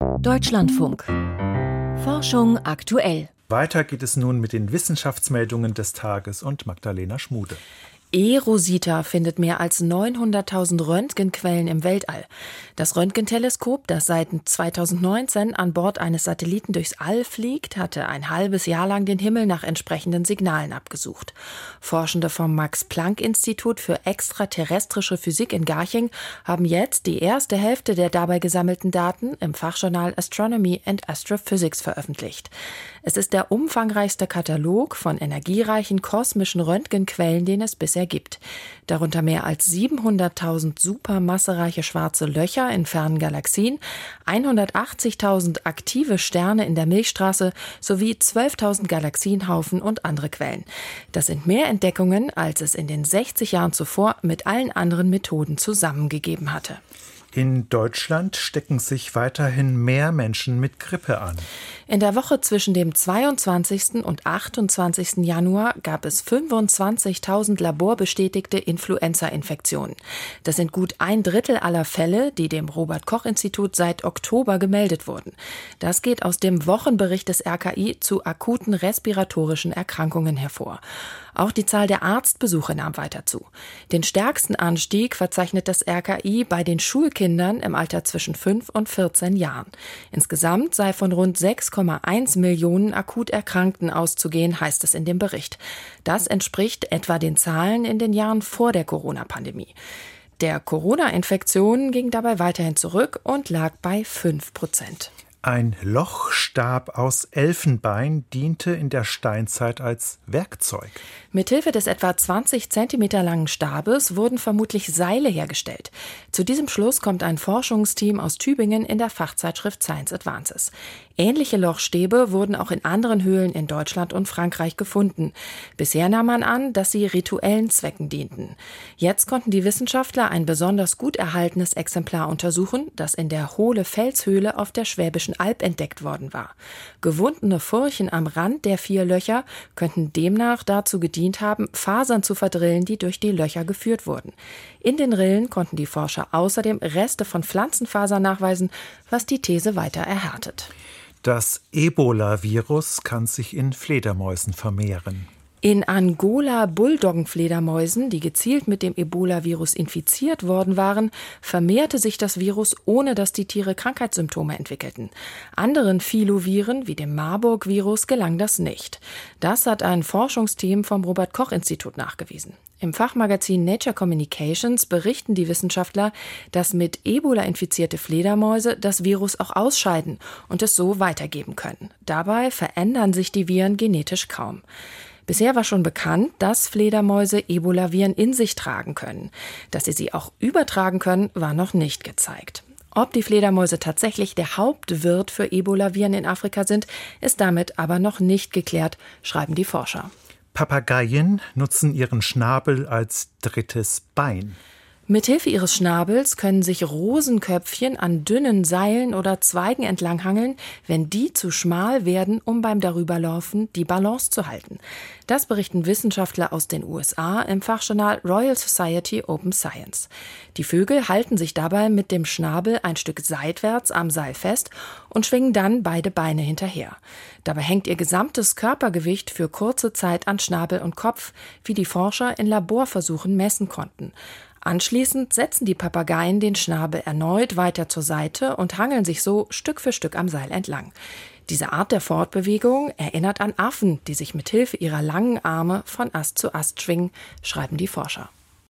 Deutschlandfunk. Forschung aktuell. Weiter geht es nun mit den Wissenschaftsmeldungen des Tages und Magdalena Schmude. eRosita findet mehr als 900.000 Röntgenquellen im Weltall. Das Röntgenteleskop, das seit 2019 an Bord eines Satelliten durchs All fliegt, hatte ein halbes Jahr lang den Himmel nach entsprechenden Signalen abgesucht. Forschende vom Max-Planck-Institut für extraterrestrische Physik in Garching haben jetzt die erste Hälfte der dabei gesammelten Daten im Fachjournal Astronomy and Astrophysics veröffentlicht. Es ist der umfangreichste Katalog von energiereichen kosmischen Röntgenquellen, den es bisher gibt. Darunter mehr als 700.000 supermassereiche schwarze Löcher in fernen Galaxien, 180.000 aktive Sterne in der Milchstraße sowie 12.000 Galaxienhaufen und andere Quellen. Das sind mehr Entdeckungen, als es in den 60 Jahren zuvor mit allen anderen Methoden zusammengegeben hatte. In Deutschland stecken sich weiterhin mehr Menschen mit Grippe an. In der Woche zwischen dem 22. und 28. Januar gab es 25.000 laborbestätigte Influenza-Infektionen. Das sind gut ein Drittel aller Fälle, die dem Robert Koch Institut seit Oktober gemeldet wurden. Das geht aus dem Wochenbericht des RKI zu akuten respiratorischen Erkrankungen hervor. Auch die Zahl der Arztbesuche nahm weiter zu. Den stärksten Anstieg verzeichnet das RKI bei den Schulkindern im Alter zwischen 5 und 14 Jahren. Insgesamt sei von rund 6,1 Millionen akut Erkrankten auszugehen, heißt es in dem Bericht. Das entspricht etwa den Zahlen in den Jahren vor der Corona-Pandemie. Der Corona-Infektion ging dabei weiterhin zurück und lag bei 5 Prozent. Ein Lochstab aus Elfenbein diente in der Steinzeit als Werkzeug. Mithilfe des etwa 20 Zentimeter langen Stabes wurden vermutlich Seile hergestellt. Zu diesem Schluss kommt ein Forschungsteam aus Tübingen in der Fachzeitschrift Science Advances. Ähnliche Lochstäbe wurden auch in anderen Höhlen in Deutschland und Frankreich gefunden. Bisher nahm man an, dass sie rituellen Zwecken dienten. Jetzt konnten die Wissenschaftler ein besonders gut erhaltenes Exemplar untersuchen, das in der Hohle Felshöhle auf der Schwäbischen Alb entdeckt worden war. Gewundene Furchen am Rand der vier Löcher könnten demnach dazu gedient haben, Fasern zu verdrillen, die durch die Löcher geführt wurden. In den Rillen konnten die Forscher außerdem Reste von Pflanzenfasern nachweisen, was die These weiter erhärtet. Das Ebola-Virus kann sich in Fledermäusen vermehren. In Angola Bulldoggenfledermäusen, die gezielt mit dem Ebola-Virus infiziert worden waren, vermehrte sich das Virus, ohne dass die Tiere Krankheitssymptome entwickelten. Anderen Filoviren, wie dem Marburg-Virus, gelang das nicht. Das hat ein Forschungsteam vom Robert-Koch-Institut nachgewiesen. Im Fachmagazin Nature Communications berichten die Wissenschaftler, dass mit Ebola infizierte Fledermäuse das Virus auch ausscheiden und es so weitergeben können. Dabei verändern sich die Viren genetisch kaum. Bisher war schon bekannt, dass Fledermäuse Ebola-Viren in sich tragen können. Dass sie sie auch übertragen können, war noch nicht gezeigt. Ob die Fledermäuse tatsächlich der Hauptwirt für Ebola-Viren in Afrika sind, ist damit aber noch nicht geklärt, schreiben die Forscher. Papageien nutzen ihren Schnabel als drittes Bein. Mithilfe ihres Schnabels können sich Rosenköpfchen an dünnen Seilen oder Zweigen entlanghangeln, wenn die zu schmal werden, um beim Darüberlaufen die Balance zu halten. Das berichten Wissenschaftler aus den USA im Fachjournal Royal Society Open Science. Die Vögel halten sich dabei mit dem Schnabel ein Stück seitwärts am Seil fest und schwingen dann beide Beine hinterher. Dabei hängt ihr gesamtes Körpergewicht für kurze Zeit an Schnabel und Kopf, wie die Forscher in Laborversuchen messen konnten. Anschließend setzen die Papageien den Schnabel erneut weiter zur Seite und hangeln sich so Stück für Stück am Seil entlang. Diese Art der Fortbewegung erinnert an Affen, die sich mit Hilfe ihrer langen Arme von Ast zu Ast schwingen, schreiben die Forscher.